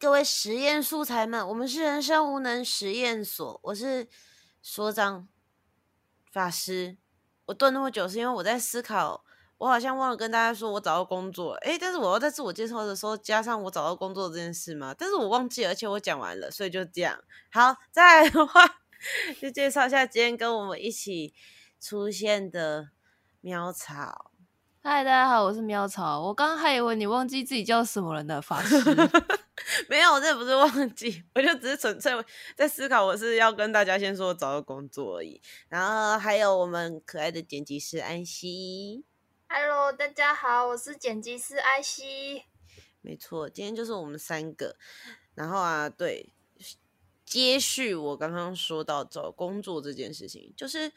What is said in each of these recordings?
各位实验素材们，我们是人生无能实验所，我是所长法师。我顿那么久是因为我在思考，我好像忘了跟大家说我找到工作，诶，但是我要在自我介绍的时候加上我找到工作这件事嘛，但是我忘记了，而且我讲完了，所以就这样。好，再来的话就介绍一下今天跟我们一起出现的喵草。嗨，大家好，我是喵草。我刚刚还以为你忘记自己叫什么了呢，法师。没有，我这不是忘记，我就只是纯粹在思考，我是要跟大家先说找到工作而已。然后还有我们可爱的剪辑师安西。Hello，大家好，我是剪辑师安西。没错，今天就是我们三个。然后啊，对，接续我刚刚说到找工作这件事情，就是。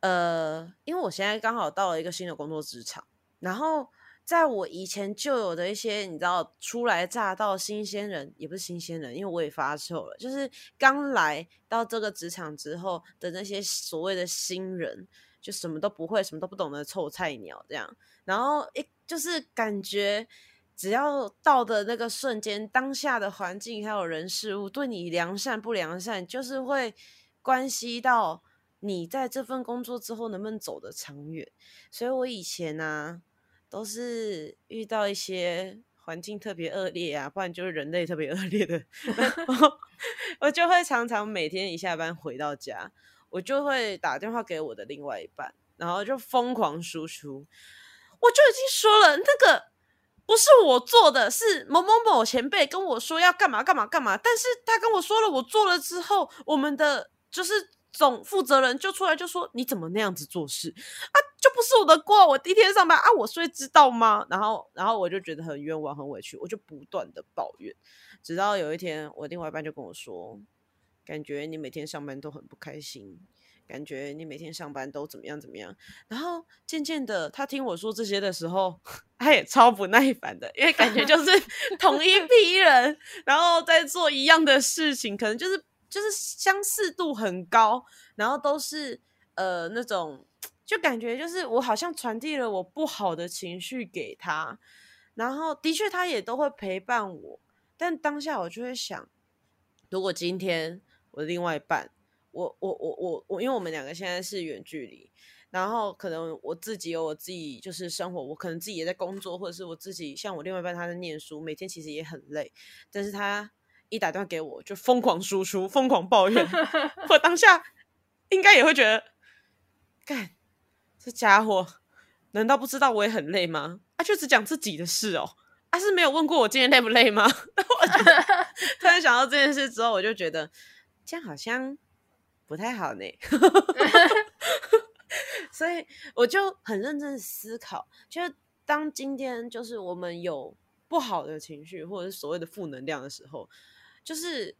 呃，因为我现在刚好到了一个新的工作职场，然后在我以前就有的一些，你知道，初来乍到新鲜人，也不是新鲜人，因为我也发臭了，就是刚来到这个职场之后的那些所谓的新人，就什么都不会，什么都不懂的臭菜鸟这样，然后一就是感觉只要到的那个瞬间，当下的环境还有人事物对你良善不良善，就是会关系到。你在这份工作之后能不能走得长远？所以我以前呢，都是遇到一些环境特别恶劣啊，不然就是人类特别 恶劣的，我就会常常每天一下班回到家，我就会打电话给我的另外一半，然后就疯狂输出。我就已经说了，那个不是我做的，是某某某前辈跟我说要干嘛干嘛干嘛，但是他跟我说了，我做了之后，我们的就是。总负责人就出来就说：“你怎么那样子做事啊？就不是我的锅，我第一天上班啊，我会知道吗？”然后，然后我就觉得很冤枉、很委屈，我就不断的抱怨，直到有一天，我另外一半就跟我说：“感觉你每天上班都很不开心，感觉你每天上班都怎么样怎么样。”然后渐渐的，他听我说这些的时候，他也超不耐烦的，因为感觉就是 同一批人，然后在做一样的事情，可能就是。就是相似度很高，然后都是呃那种，就感觉就是我好像传递了我不好的情绪给他，然后的确他也都会陪伴我，但当下我就会想，如果今天我的另外一半，我我我我我，因为我们两个现在是远距离，然后可能我自己有我自己就是生活，我可能自己也在工作，或者是我自己像我另外一半他在念书，每天其实也很累，但是他。一打电话给我，就疯狂输出、疯狂抱怨。我当下应该也会觉得，干这家伙难道不知道我也很累吗？他就只讲自己的事哦，他是没有问过我今天累不累吗？我 突然想到这件事之后，我就觉得这样好像不太好呢。所以我就很认真思考，就是当今天就是我们有不好的情绪，或者是所谓的负能量的时候。就是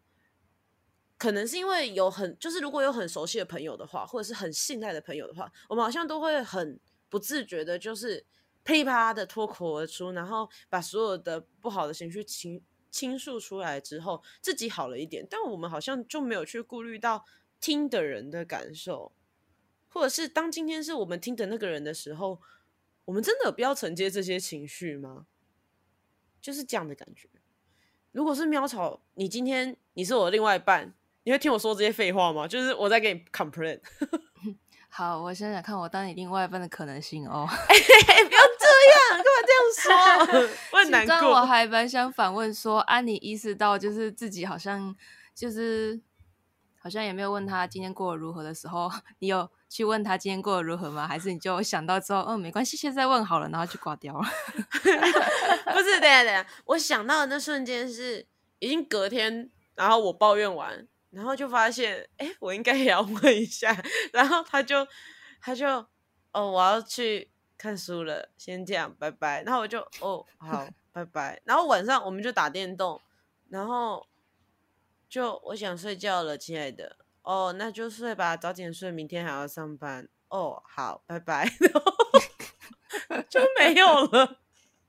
可能是因为有很，就是如果有很熟悉的朋友的话，或者是很信赖的朋友的话，我们好像都会很不自觉的，就是噼啪的脱口而出，然后把所有的不好的情绪倾倾诉出来之后，自己好了一点。但我们好像就没有去顾虑到听的人的感受，或者是当今天是我们听的那个人的时候，我们真的有必要承接这些情绪吗？就是这样的感觉。如果是喵草，你今天你是我的另外一半，你会听我说这些废话吗？就是我在给你 complain。好，我想想看，我当你另外一半的可能性哦。不要这样，干嘛这样说？我很难过。我还蛮想反问说，啊，你意识到就是自己好像就是好像也没有问他今天过得如何的时候，你有去问他今天过得如何吗？还是你就想到之后，嗯，没关系，现在问好了，然后就挂掉了。不是，等下等下，我想到的那瞬间是已经隔天，然后我抱怨完，然后就发现，哎，我应该也要问一下，然后他就他就哦，我要去看书了，先这样，拜拜。然后我就哦，好，拜拜。然后晚上我们就打电动，然后就我想睡觉了，亲爱的，哦，那就睡吧，早点睡，明天还要上班。哦，好，拜拜，就没有了。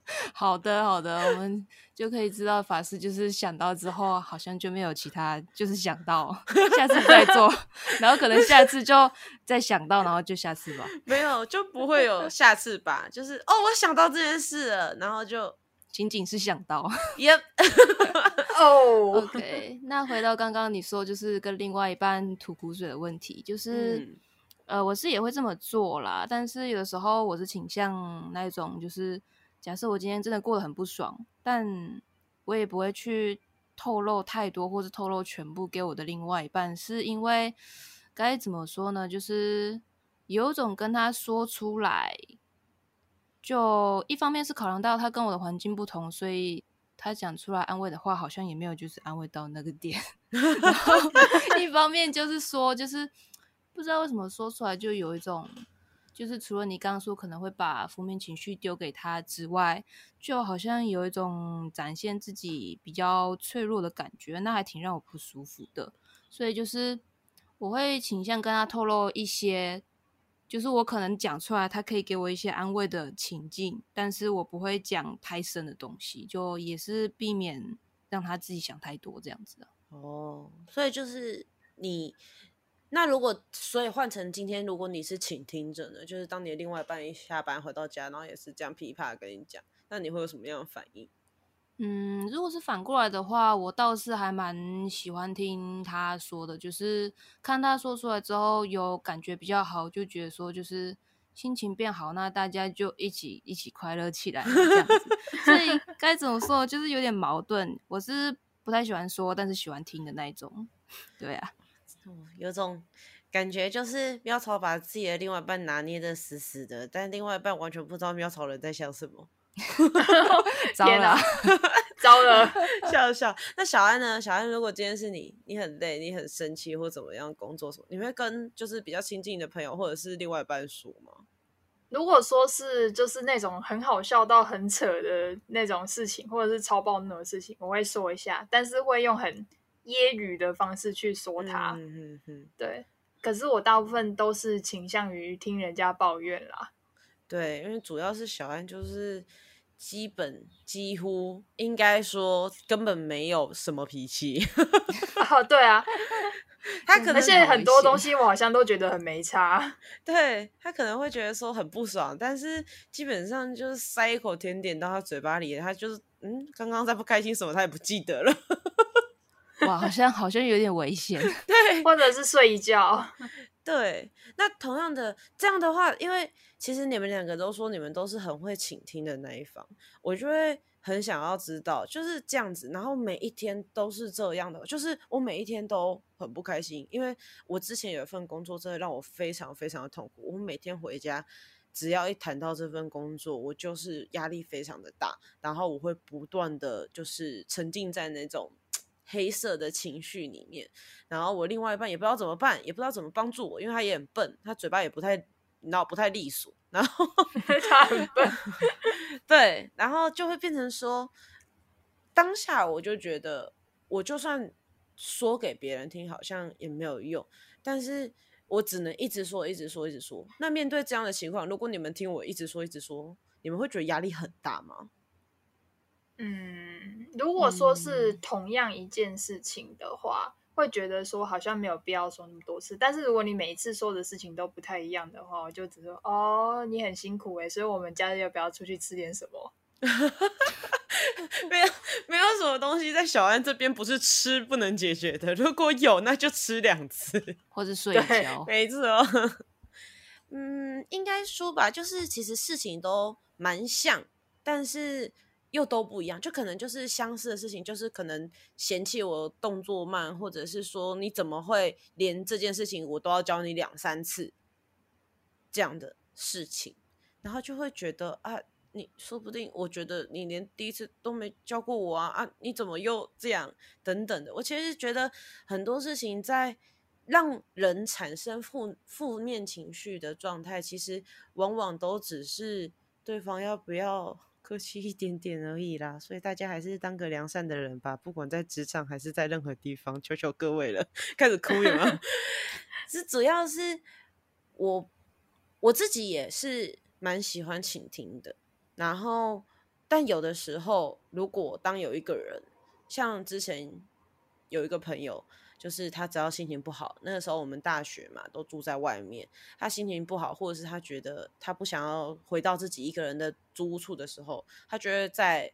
好的，好的，我们就可以知道法师就是想到之后，好像就没有其他，就是想到下次再做，然后可能下次就再想到，然后就下次吧。没有，就不会有下次吧？就是哦，我想到这件事了，然后就仅仅是想到。Yep。哦，OK，那回到刚刚你说就是跟另外一半吐苦水的问题，就是、嗯呃，我是也会这么做啦，但是有的时候我是倾向那一种，就是假设我今天真的过得很不爽，但我也不会去透露太多，或是透露全部给我的另外一半，是因为该怎么说呢？就是有种跟他说出来，就一方面是考量到他跟我的环境不同，所以他讲出来安慰的话，好像也没有就是安慰到那个点。然后一方面就是说，就是不知道为什么说出来就有一种，就是除了你刚刚说可能会把负面情绪丢给他之外，就好像有一种展现自己比较脆弱的感觉，那还挺让我不舒服的。所以就是我会倾向跟他透露一些。就是我可能讲出来，他可以给我一些安慰的情境，但是我不会讲太深的东西，就也是避免让他自己想太多这样子的。哦，所以就是你，那如果所以换成今天，如果你是倾听者呢，就是当你的另外一半一下班回到家，然后也是这样噼啪跟你讲，那你会有什么样的反应？嗯，如果是反过来的话，我倒是还蛮喜欢听他说的，就是看他说出来之后有感觉比较好，就觉得说就是心情变好，那大家就一起一起快乐起来这样子。所以 该怎么说，就是有点矛盾。我是不太喜欢说，但是喜欢听的那一种。对啊，哦，有种感觉就是喵草把自己的另外一半拿捏的死死的，但另外一半完全不知道喵草人在想什么，糟 了糟了，笑笑。那小安呢？小安，如果今天是你，你很累，你很生气或怎么样，工作什么，你会跟就是比较亲近的朋友或者是另外一半说吗？如果说是就是那种很好笑到很扯的那种事情，或者是超暴怒的事情，我会说一下，但是会用很揶揄的方式去说他。嗯嗯嗯，对，可是我大部分都是倾向于听人家抱怨啦。对，因为主要是小安就是基本几乎应该说根本没有什么脾气，哦，对啊，他可能而且很多东西。我好像都觉得很没差。对他可能会觉得说很不爽，但是基本上就是塞一口甜点到他嘴巴里，他就是嗯，刚刚在不开心什么，他也不记得了。哇，好像好像有点危险。对或者是睡一觉。对，那同样的这样的话，因为其实你们两个都说你们都是很会倾听的那一方，我就会很想要知道就是这样子，然后每一天都是这样的，就是我每一天都很不开心，因为我之前有一份工作真的让我非常非常的痛苦，我每天回家。只要一谈到这份工作，我就是压力非常的大，然后我会不断的就是沉浸在那种黑色的情绪里面，然后我另外一半也不知道怎么办，也不知道怎么帮助我，因为他也很笨，他嘴巴也不太，你知道不太利索，然后 他很笨，对，然后就会变成说，当下我就觉得，我就算说给别人听，好像也没有用，但是我只能一直说，一直说，一直说。那面对这样的情况，如果你们听我一直说，一直说，你们会觉得压力很大吗？嗯，如果说是同样一件事情的话，会觉得说好像没有必要说那么多次。但是如果你每一次说的事情都不太一样的话，我就只说哦，你很辛苦诶，所以我们家要不要出去吃点什么？没有，没有什么东西在小安这边不是吃不能解决的。如果有，那就吃两次。或者睡觉。没错，嗯，应该说吧，就是其实事情都蛮像，但是又都不一样。就可能就是相似的事情，就是可能嫌弃我动作慢，或者是说你怎么会连这件事情我都要教你两三次这样的事情，然后就会觉得啊。你说不定，我觉得你连第一次都没教过我啊啊！你怎么又这样？等等的，我其实觉得很多事情在让人产生负负面情绪的状态，其实往往都只是对方要不要客气一点点而已啦。所以大家还是当个良善的人吧，不管在职场还是在任何地方，求求各位了，开始哭有没有？是主要是我我自己也是蛮喜欢倾听的，然后但有的时候，如果当有一个人像之前有一个朋友。就是他只要心情不好，那个时候我们大学嘛都住在外面，他心情不好，或者是他觉得他不想要回到自己一个人的租屋处的时候，他觉得在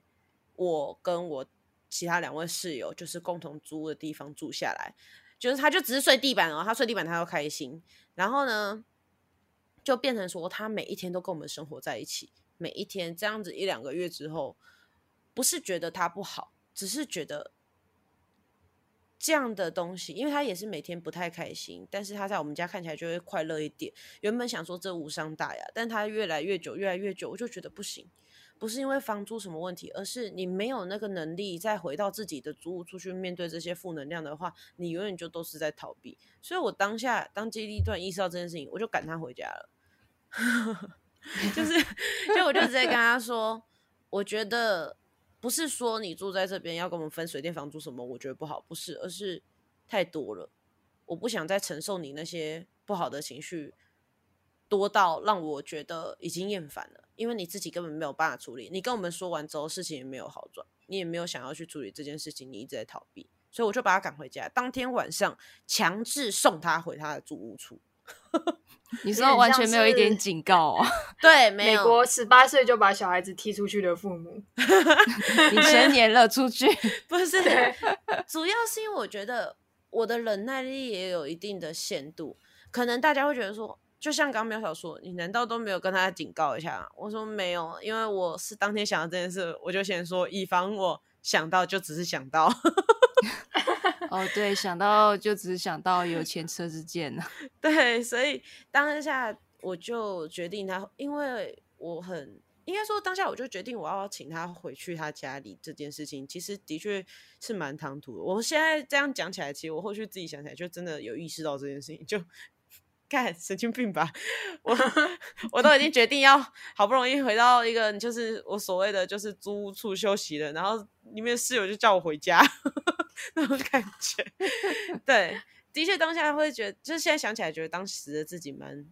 我跟我其他两位室友就是共同租的地方住下来，就是他就只是睡地板哦，他睡地板他都开心，然后呢，就变成说他每一天都跟我们生活在一起，每一天这样子一两个月之后，不是觉得他不好，只是觉得。这样的东西，因为他也是每天不太开心，但是他在我们家看起来就会快乐一点。原本想说这无伤大雅，但他越来越久，越来越久，我就觉得不行，不是因为房租什么问题，而是你没有那个能力再回到自己的租屋出去面对这些负能量的话，你永远就都是在逃避。所以我当下当机立断意识到这件事情，我就赶他回家了，就是，就我就直接跟他说，我觉得。不是说你住在这边要跟我们分水电房租什么，我觉得不好，不是，而是太多了，我不想再承受你那些不好的情绪，多到让我觉得已经厌烦了。因为你自己根本没有办法处理，你跟我们说完之后，事情也没有好转，你也没有想要去处理这件事情，你一直在逃避，所以我就把他赶回家。当天晚上强制送他回他的住屋处。你说完全没有一点警告啊？对，美国十八岁就把小孩子踢出去的父母，你成年了出去？不是，主要是因为我觉得我的忍耐力也有一定的限度。可能大家会觉得说，就像刚苗小说，你难道都没有跟他警告一下？我说没有，因为我是当天想到这件事，我就先说，以防我想到就只是想到。哦，对，想到就只是想到有前车之鉴呢。对，所以当下我就决定他，因为我很应该说当下我就决定我要请他回去他家里这件事情，其实的确是蛮唐突的。我现在这样讲起来，其实我后续自己想起来，就真的有意识到这件事情，就看神经病吧。我 我都已经决定要好不容易回到一个就是我所谓的就是租屋处休息了，然后里面室友就叫我回家。那种感觉，对，的确当下会觉得，就是现在想起来，觉得当时的自己蛮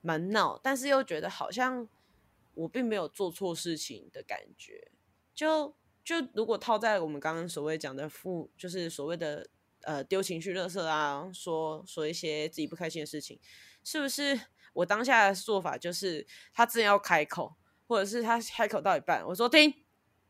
蛮闹，但是又觉得好像我并没有做错事情的感觉。就就如果套在我们刚刚所谓讲的负，就是所谓的呃丢情绪、垃圾啊，说说一些自己不开心的事情，是不是我当下的做法就是他真要开口，或者是他开口到一半，我说听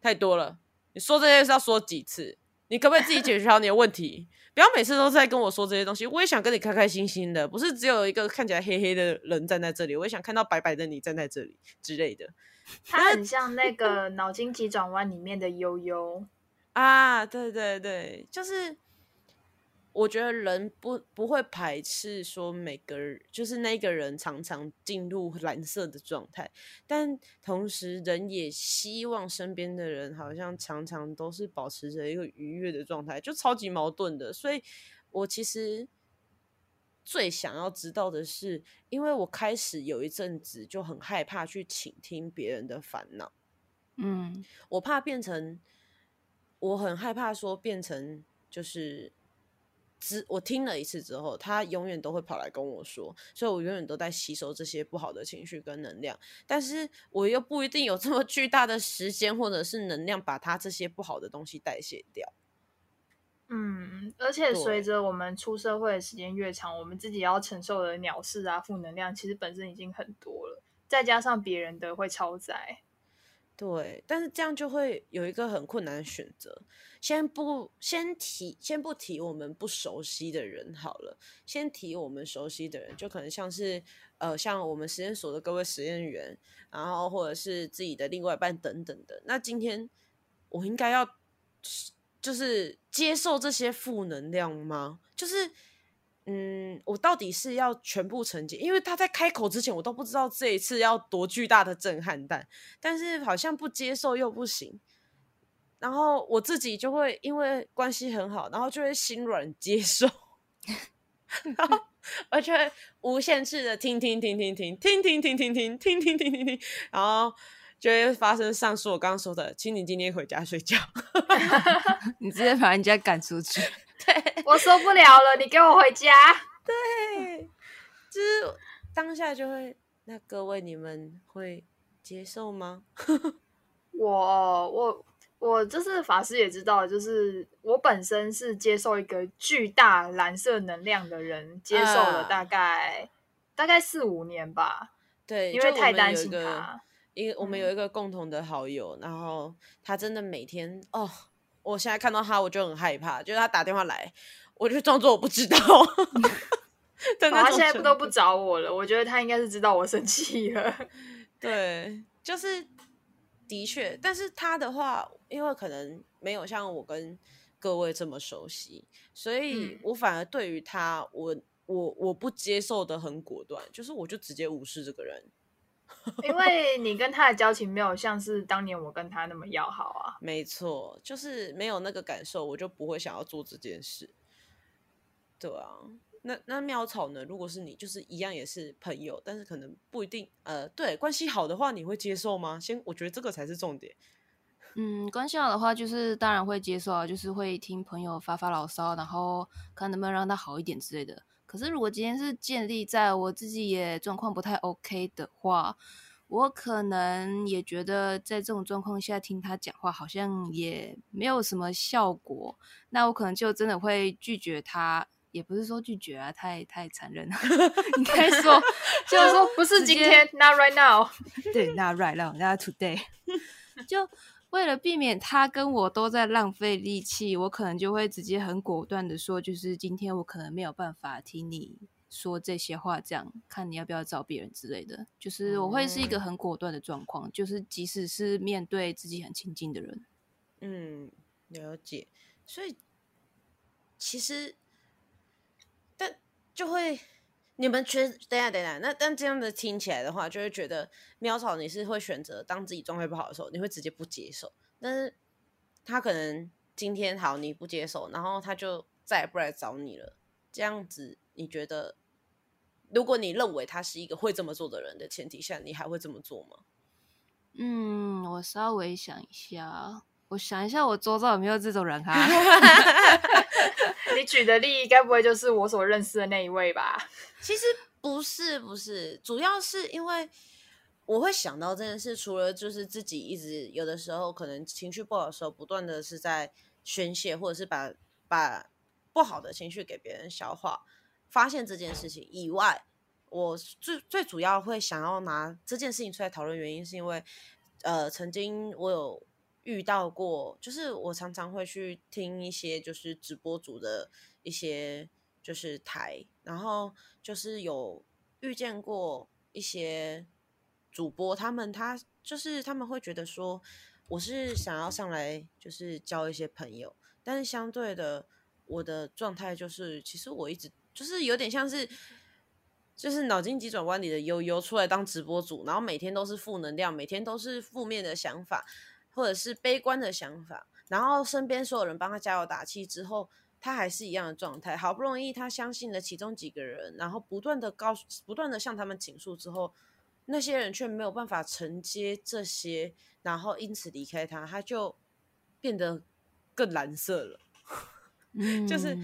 太多了，你说这些是要说几次？你可不可以自己解决好你的问题？不要每次都在跟我说这些东西。我也想跟你开开心心的，不是只有一个看起来黑黑的人站在这里。我也想看到白白的你站在这里之类的。他很像那个脑筋急转弯里面的悠悠啊，对对对，就是。我觉得人不不会排斥说每个人就是那个人常常进入蓝色的状态，但同时人也希望身边的人好像常常都是保持着一个愉悦的状态，就超级矛盾的。所以我其实最想要知道的是，因为我开始有一阵子就很害怕去倾听别人的烦恼，嗯，我怕变成，我很害怕说变成就是。之我听了一次之后，他永远都会跑来跟我说，所以我永远都在吸收这些不好的情绪跟能量，但是我又不一定有这么巨大的时间或者是能量把他这些不好的东西代谢掉。嗯，而且随着我们出社会的时间越长，我们自己要承受的鸟事啊、负能量，其实本身已经很多了，再加上别人的会超载。对，但是这样就会有一个很困难的选择。先不先提，先不提我们不熟悉的人好了，先提我们熟悉的人，就可能像是呃，像我们实验所的各位实验员，然后或者是自己的另外一半等等的。那今天我应该要就是接受这些负能量吗？就是。嗯，我到底是要全部承接？因为他在开口之前，我都不知道这一次要多巨大的震撼弹。但是好像不接受又不行，然后我自己就会因为关系很好，然后就会心软接受，然后我就会无限制的听听听听听听听听听听听听听听听，然后就会发生上述我刚刚说的，请你今天回家睡觉，你直接把人家赶出去。对，我受不了了，你给我回家。对，就是当下就会，那各位你们会接受吗？我我我就是法师也知道，就是我本身是接受一个巨大蓝色能量的人，接受了大概大概四五年吧。对，因为太担心他。因为我们有一个共同的好友，然后他真的每天哦。我现在看到他，我就很害怕，就是他打电话来，我就装作我不知道。但他现在不都不找我了，我觉得他应该是知道我生气了。对，就是的确，但是他的话，因为可能没有像我跟各位这么熟悉，所以我反而对于他，我我我不接受的很果断，就是我就直接无视这个人。因为你跟他的交情没有像是当年我跟他那么要好啊。没错，就是没有那个感受，我就不会想要做这件事。对啊，那那妙草呢？如果是你，就是一样也是朋友，但是可能不一定。呃，对，关系好的话，你会接受吗？先，我觉得这个才是重点。嗯，关系好的话，就是当然会接受啊，就是会听朋友发发牢骚，然后看能不能让他好一点之类的。可是，如果今天是建立在我自己也状况不太 OK 的话，我可能也觉得在这种状况下听他讲话好像也没有什么效果。那我可能就真的会拒绝他，也不是说拒绝啊，太太残忍了。应该说 就是说不是今天，Not right now。对，Not right now，Not today。就。为了避免他跟我都在浪费力气，我可能就会直接很果断的说，就是今天我可能没有办法听你说这些话，这样看你要不要找别人之类的。就是我会是一个很果断的状况，就是即使是面对自己很亲近的人，嗯，了解。所以其实，但就会。你们觉等下等下，那但这样的听起来的话，就会觉得喵草你是会选择当自己状态不好的时候，你会直接不接受。但是他可能今天好你不接受，然后他就再也不来找你了。这样子，你觉得如果你认为他是一个会这么做的人的前提下，你还会这么做吗？嗯，我稍微想一下，我想一下，我周遭有没有这种人哈？你举的例该不会就是我所认识的那一位吧？其实不是，不是，主要是因为我会想到这件事，除了就是自己一直有的时候可能情绪不好的时候，不断的是在宣泄，或者是把把不好的情绪给别人消化，发现这件事情以外，我最最主要会想要拿这件事情出来讨论，原因是因为呃，曾经我有。遇到过，就是我常常会去听一些就是直播组的一些就是台，然后就是有遇见过一些主播，他们他就是他们会觉得说我是想要上来就是交一些朋友，但是相对的我的状态就是其实我一直就是有点像是就是脑筋急转弯里的悠悠出来当直播主，然后每天都是负能量，每天都是负面的想法。或者是悲观的想法，然后身边所有人帮他加油打气之后，他还是一样的状态。好不容易他相信了其中几个人，然后不断的告诉、不断的向他们倾诉之后，那些人却没有办法承接这些，然后因此离开他，他就变得更蓝色了。就是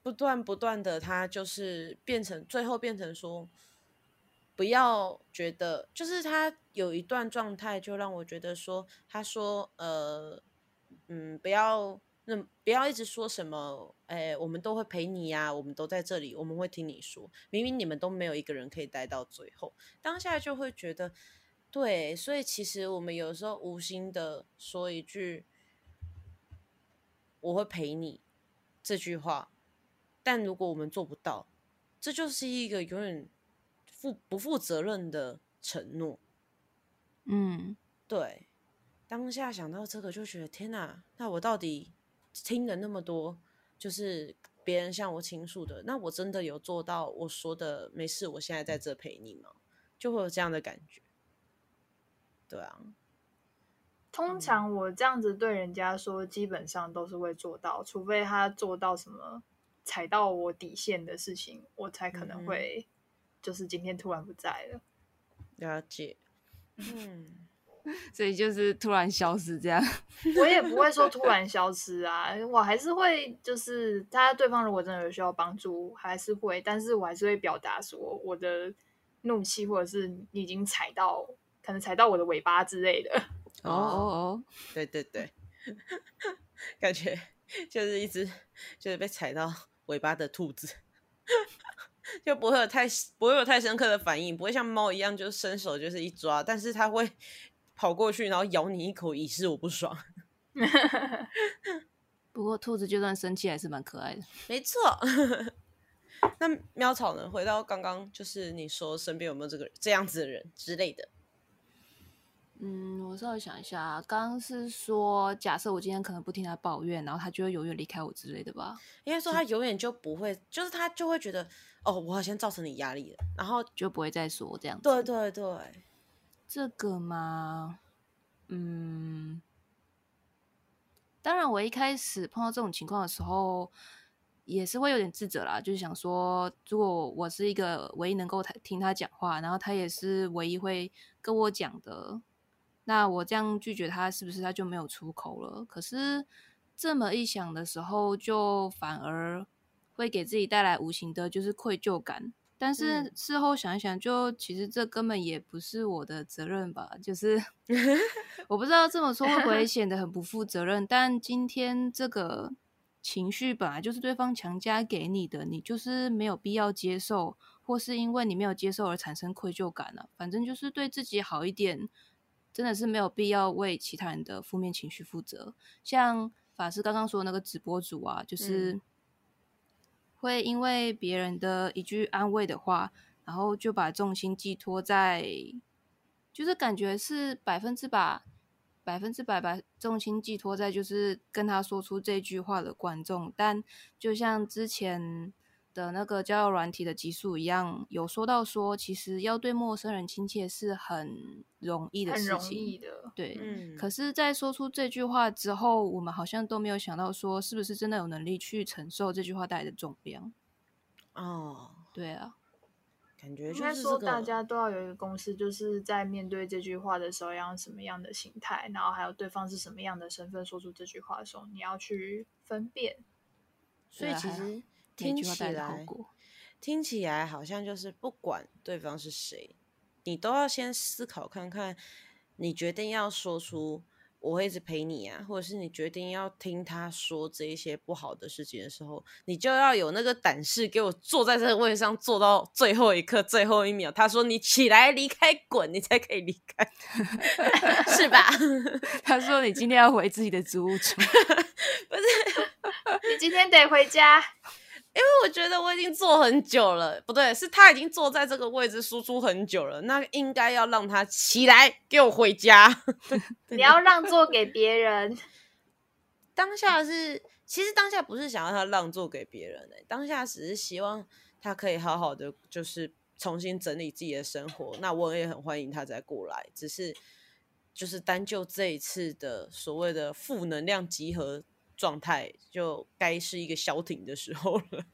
不断不断的，他就是变成最后变成说。不要觉得，就是他有一段状态，就让我觉得说，他说，呃，嗯，不要，那不要一直说什么，哎，我们都会陪你呀，我们都在这里，我们会听你说，明明你们都没有一个人可以待到最后，当下就会觉得，对，所以其实我们有时候无心的说一句，我会陪你这句话，但如果我们做不到，这就是一个永远。负不负责任的承诺，嗯，对。当下想到这个，就觉得天哪！那我到底听了那么多，就是别人向我倾诉的，那我真的有做到我说的没事？我现在在这陪你吗？就会有这样的感觉。对啊，通常我这样子对人家说，基本上都是会做到，除非他做到什么踩到我底线的事情，我才可能会。就是今天突然不在了，了解，嗯，所以就是突然消失这样。我也不会说突然 消失啊，我还是会，就是他对方如果真的有需要帮助，还是会，但是我还是会表达说我的怒气，或者是你已经踩到，可能踩到我的尾巴之类的。哦哦哦，对对对，感觉就是一只就是被踩到尾巴的兔子。就不会有太不会有太深刻的反应，不会像猫一样就伸手就是一抓，但是它会 跑过去，然后咬你一口，以示我不爽。不过兔子就算生气还是蛮可爱的。没错。那喵草呢？回到刚刚，就是你说身边有没有这个这样子的人之类的？嗯，我稍微想一下，刚刚是说，假设我今天可能不听他抱怨，然后他就会永远离开我之类的吧？应该说他永远就不会，就是他就会觉得，哦，我好像造成你压力了，然后就不会再说这样子。对对对，这个嘛，嗯，当然，我一开始碰到这种情况的时候，也是会有点自责啦，就是想说，如果我是一个唯一能够听他讲话，然后他也是唯一会跟我讲的。那我这样拒绝他，是不是他就没有出口了？可是这么一想的时候，就反而会给自己带来无形的，就是愧疚感。但是事后想一想，就其实这根本也不是我的责任吧？就是 我不知道这么说会不会 显得很不负责任。但今天这个情绪本来就是对方强加给你的，你就是没有必要接受，或是因为你没有接受而产生愧疚感了。反正就是对自己好一点。真的是没有必要为其他人的负面情绪负责。像法师刚刚说那个直播主啊，就是会因为别人的一句安慰的话，然后就把重心寄托在，就是感觉是百分之百、百分之百把重心寄托在就是跟他说出这句话的观众。但就像之前。的那个交友软体的集数一样，有说到说，其实要对陌生人亲切是很容易的事情，很容易的。对，嗯可是，在说出这句话之后，我们好像都没有想到说，是不是真的有能力去承受这句话带来的重量？哦，对啊，感觉应该说大家都要有一个公式，就是在面对这句话的时候，要用什么样的心态，然后还有对方是什么样的身份说出这句话的时候，你要去分辨。所以其实。听起来，听起来好像就是不管对方是谁，你都要先思考看看。你决定要说出“我会一直陪你啊”，或者是你决定要听他说这一些不好的事情的时候，你就要有那个胆识，给我坐在这个位置上坐到最后一刻、最后一秒。他说：“你起来离开，滚！”你才可以离开，是吧？他说：“你今天要回自己的租屋处，不是？你今天得回家。”因为我觉得我已经坐很久了，不对，是他已经坐在这个位置输出很久了，那应该要让他起来，给我回家。你要让座给别人。当下是，其实当下不是想要他让座给别人的，当下只是希望他可以好好的，就是重新整理自己的生活。那我也很欢迎他再过来，只是就是单就这一次的所谓的负能量集合。状态就该是一个消停的时候了。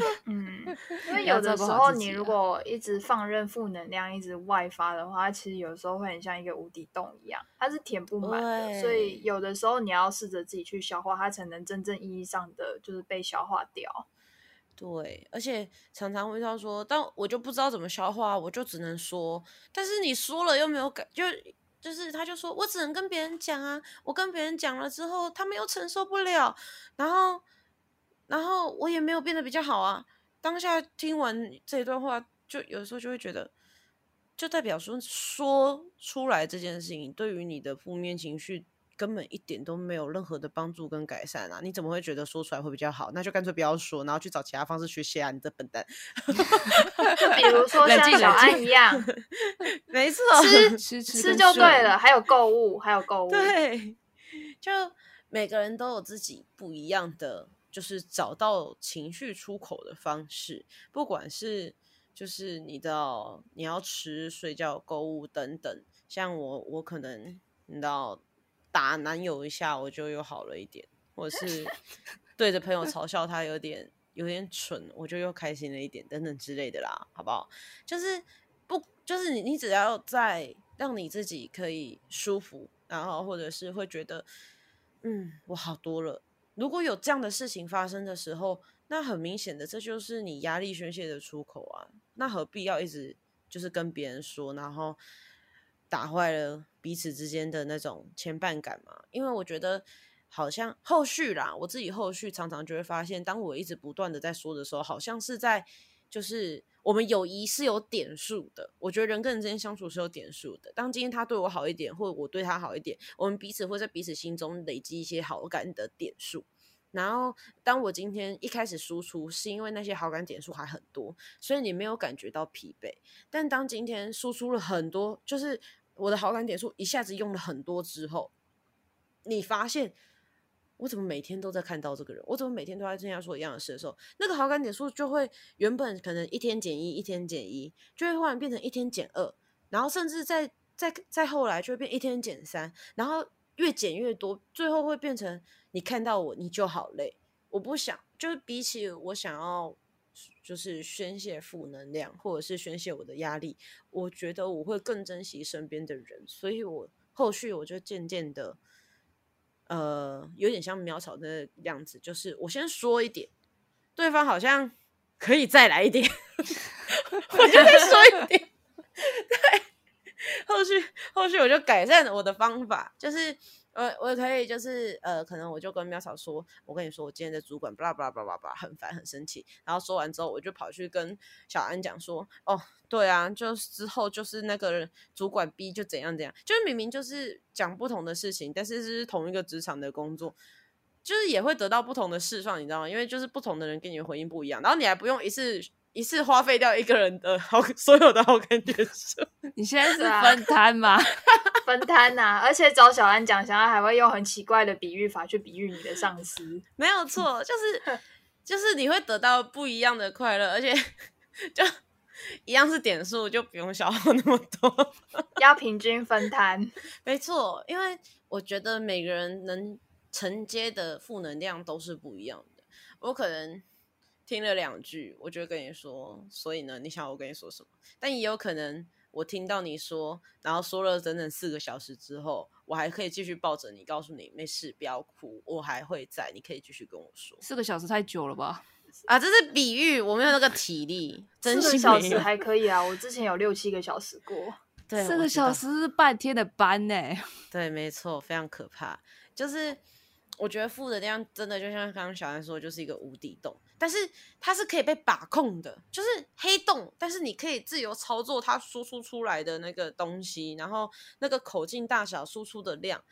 嗯，因为 有的时候你如果一直放任负能量一直外发的话，其实有时候会很像一个无底洞一样，它是填不满的。所以有的时候你要试着自己去消化，它才能真正意义上的就是被消化掉。对，而且常常会到说，但我就不知道怎么消化，我就只能说，但是你说了又没有感，就。就是，他就说我只能跟别人讲啊，我跟别人讲了之后，他们又承受不了，然后，然后我也没有变得比较好啊。当下听完这一段话，就有时候就会觉得，就代表说说出来这件事情，对于你的负面情绪。根本一点都没有任何的帮助跟改善啊！你怎么会觉得说出来会比较好？那就干脆不要说，然后去找其他方式学习啊！你这笨蛋。就比如说像小安一样，没错，吃吃就对了。还有购物，还有购物。对，就每个人都有自己不一样的，就是找到情绪出口的方式。不管是就是你的你要吃、睡觉、购物等等。像我，我可能你知道。打男友一下，我就又好了一点；或者是对着朋友嘲笑他有点有点蠢，我就又开心了一点，等等之类的啦，好不好？就是不，就是你，你只要在让你自己可以舒服，然后或者是会觉得，嗯，我好多了。如果有这样的事情发生的时候，那很明显的，这就是你压力宣泄的出口啊。那何必要一直就是跟别人说，然后？打坏了彼此之间的那种牵绊感嘛？因为我觉得好像后续啦，我自己后续常常就会发现，当我一直不断的在说的时候，好像是在就是我们友谊是有点数的。我觉得人跟人之间相处是有点数的。当今天他对我好一点，或者我对他好一点，我们彼此会在彼此心中累积一些好感的点数。然后，当我今天一开始输出，是因为那些好感点数还很多，所以你没有感觉到疲惫。但当今天输出了很多，就是我的好感点数一下子用了很多之后，你发现我怎么每天都在看到这个人，我怎么每天都在跟他说一样的事的时候，那个好感点数就会原本可能一天减一，一天减一，就会忽然变成一天减二，然后甚至在再再后来就会变一天减三，然后越减越多，最后会变成。你看到我，你就好累。我不想，就是比起我想要，就是宣泄负能量，或者是宣泄我的压力，我觉得我会更珍惜身边的人。所以我后续我就渐渐的，呃，有点像苗草的样子，就是我先说一点，对方好像可以再来一点，我就再说一点。对，后续后续我就改善我的方法，就是。我我可以就是呃，可能我就跟喵嫂说，我跟你说，我今天的主管巴拉巴拉巴拉巴拉很烦很生气。然后说完之后，我就跑去跟小安讲说，哦，对啊，就之后就是那个主管 B 就怎样怎样，就是明明就是讲不同的事情，但是是同一个职场的工作，就是也会得到不同的释放，你知道吗？因为就是不同的人给你的回应不一样，然后你还不用一次。一次花费掉一个人的好所有的好感觉数，你现在是分摊吗？分摊呐，而且找小安讲，小安还会用很奇怪的比喻法去比喻你的上司，没有错，就是就是你会得到不一样的快乐，而且 就一样是点数，就不用消耗那么多，要平均分摊，没错，因为我觉得每个人能承接的负能量都是不一样的，我可能。听了两句，我就跟你说，所以呢，你想我跟你说什么？但也有可能我听到你说，然后说了整整四个小时之后，我还可以继续抱着你，告诉你没事，不要哭，我还会在，你可以继续跟我说。四个小时太久了吧？啊，这是比喻，我没有那个体力。四个小时还可以啊，我之前有六七个小时过。对，四个小时是半天的班呢。对，没错，非常可怕。就是我觉得负能量真的就像刚刚小安说，就是一个无底洞。但是它是可以被把控的，就是黑洞，但是你可以自由操作它输出出来的那个东西，然后那个口径大小、输出的量。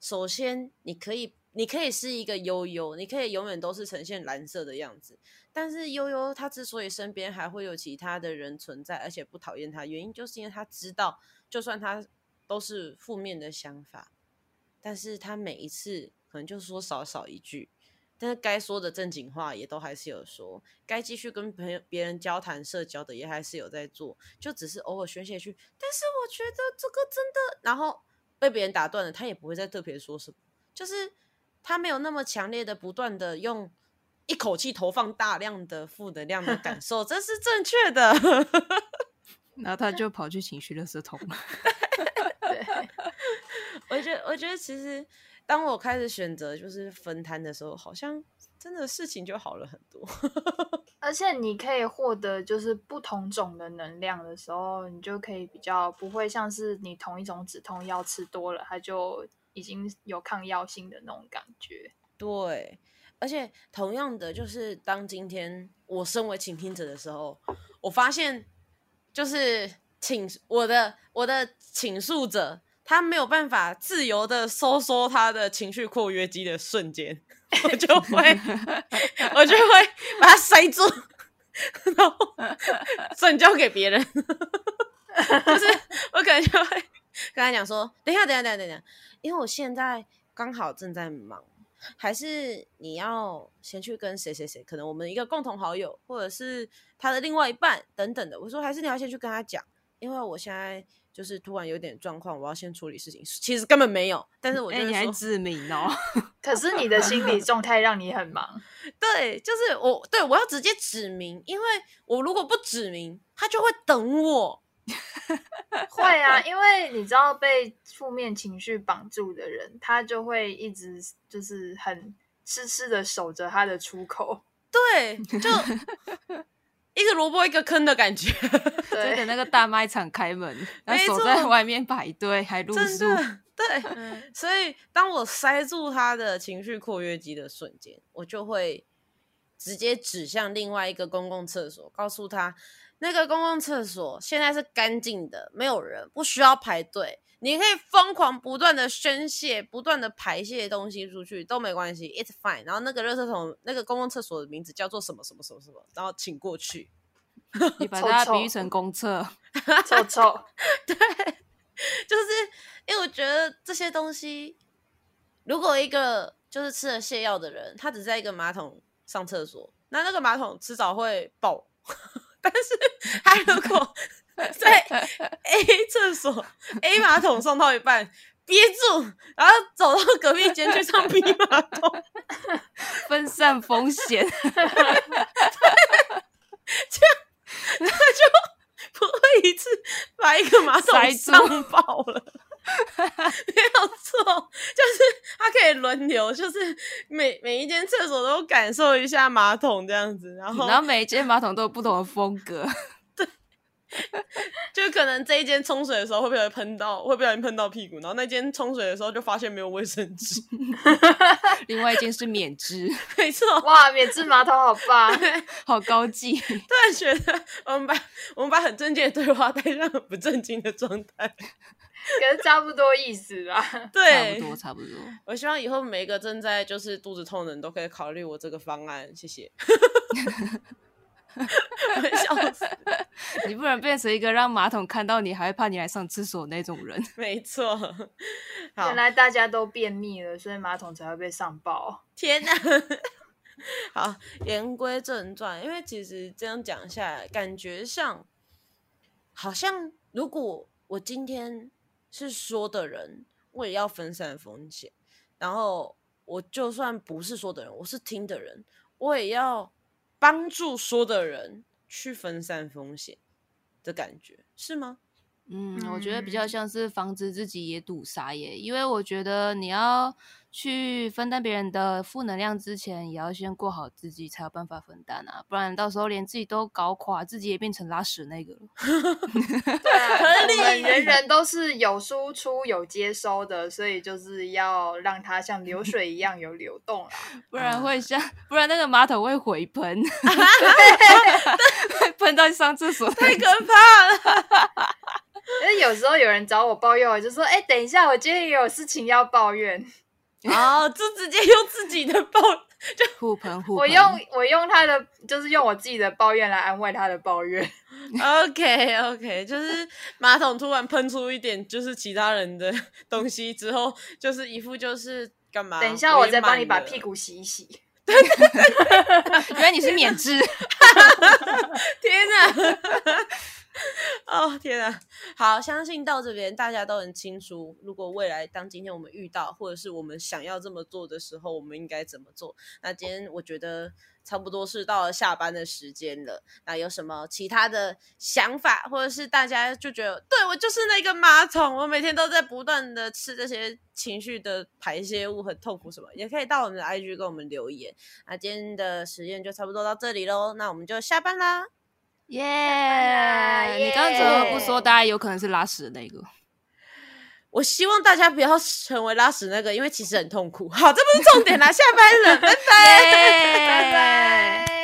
首先，你可以，你可以是一个悠悠，你可以永远都是呈现蓝色的样子。但是悠悠他之所以身边还会有其他的人存在，而且不讨厌他，原因就是因为他知道，就算他都是负面的想法，但是他每一次可能就说少少一句。但是该说的正经话也都还是有说，该继续跟朋友、别人交谈、社交的也还是有在做，就只是偶尔宣泄去。但是我觉得这个真的，然后被别人打断了，他也不会再特别说什么，就是他没有那么强烈的不断的用一口气投放大量的负能量的感受，这是正确的。然后他就跑去情绪垃圾桶了。对，我觉得，我觉得其实。当我开始选择就是分摊的时候，好像真的事情就好了很多。而且你可以获得就是不同种的能量的时候，你就可以比较不会像是你同一种止痛药吃多了，它就已经有抗药性的那种感觉。对，而且同样的，就是当今天我身为倾听者的时候，我发现就是倾我的我的倾诉者。他没有办法自由的收缩他的情绪括约肌的瞬间，我就会，我就会把它塞住，然后转交给别人。就是我可能就会跟他讲说：“等一下，等一下，等一下，等一下，因为我现在刚好正在忙，还是你要先去跟谁谁谁，可能我们一个共同好友，或者是他的另外一半等等的。”我说：“还是你要先去跟他讲，因为我现在。”就是突然有点状况，我要先处理事情。其实根本没有，但是我觉得你还指明哦。可是你的心理状态让你很忙。对，就是我，对我要直接指明，因为我如果不指明，他就会等我。会啊，因为你知道被负面情绪绑住的人，他就会一直就是很痴痴的守着他的出口。对，就。一个萝卜一个坑的感觉，对的那个大卖场开门，然后守在外面排队还露宿。对，所以当我塞住他的情绪括约肌的瞬间，我就会直接指向另外一个公共厕所，告诉他那个公共厕所现在是干净的，没有人，不需要排队。你可以疯狂不断的宣泄，不断的排泄东西出去都没关系，it's fine。然后那个热厕桶，那个公共厕所的名字叫做什么什么什么什么，然后请过去。你把它比喻成公厕，臭臭，对就是因为我觉得这些东西，如果一个就是吃了泻药的人，他只在一个马桶上厕所，那那个马桶迟早会爆。但是他如果 在 A 厕所 A 马桶上到一半憋住，然后走到隔壁间去上 B 马桶，分散风险。这样他就不会一次把一个马桶上爆了。没有错，就是他可以轮流，就是每每一间厕所都感受一下马桶这样子，然后然后每一间马桶都有不同的风格，就可能这一间冲水的时候会不会喷到，会不小心喷到屁股，然后那间冲水的时候就发现没有卫生纸，另外一间是免治，没错。哇，免治马桶好棒！好高级。突然觉得我们把我们把很正经的对话带上很不正经的状态，可是差不多意思啦。差不，多，差不多。我希望以后每一个正在就是肚子痛的人都可以考虑我这个方案，谢谢。我笑死，你不能变成一个让马桶看到你还会怕你来上厕所那种人。没错。原，来大家都便秘了，所以马桶才会被上报。天哪！好，言归正传，因为其实这样讲下来，感觉上好像如果我今天是说的人，我也要分散风险，然后我就算不是说的人，我是听的人，我也要帮助说的人去分散风险的感觉，是吗？嗯，我觉得比较嗯像是防止自己也堵塞耶，因为我觉得你要去分担别人的负能量之前，也要先过好自己，才有办法分担啊，不然到时候连自己都搞垮，自己也变成拉屎那个了。对 啊，人人都是有输出有接收的，所以就是要让它像流 水一样有流动啦。不然会像，不然那个马桶会回喷，会喷到上厕所。太可怕了！因为有时候有人找我抱怨，我就说：“哎、等一下，我今天也有事情要抱怨。哦，就直接用自己的抱互喷互喷。我用我用他的，就是用我自己的抱怨来安慰他的抱怨。OK OK，就是马桶突然喷出一点就是其他人的 东西之后，就是一副就是干嘛？等一下，我再帮你把。屁股洗一洗。原来你是免治，天哪！哦天啊！好，相信到这边大家都很清楚，如果未来当今天我们遇到，或者是我们想要这么做的时候，我们应该怎么做？那今天我觉得差不多是到了下班的时间了。那有什么其他的想法，或者是大家就觉得，对我就是那个马桶，我每天都在不断的吃这些情绪的排泄物，很痛苦什么，也可以到我们的 IG 跟我们留言。那今天的实验就差不多到这里喽，那我们就下班啦。耶、啦你刚刚怎么不耶说大家有可能是拉屎的那个？我希望大家不要成为拉屎那个，因为其实很痛苦。好，这不是重点啦，下班了，拜拜。拜拜。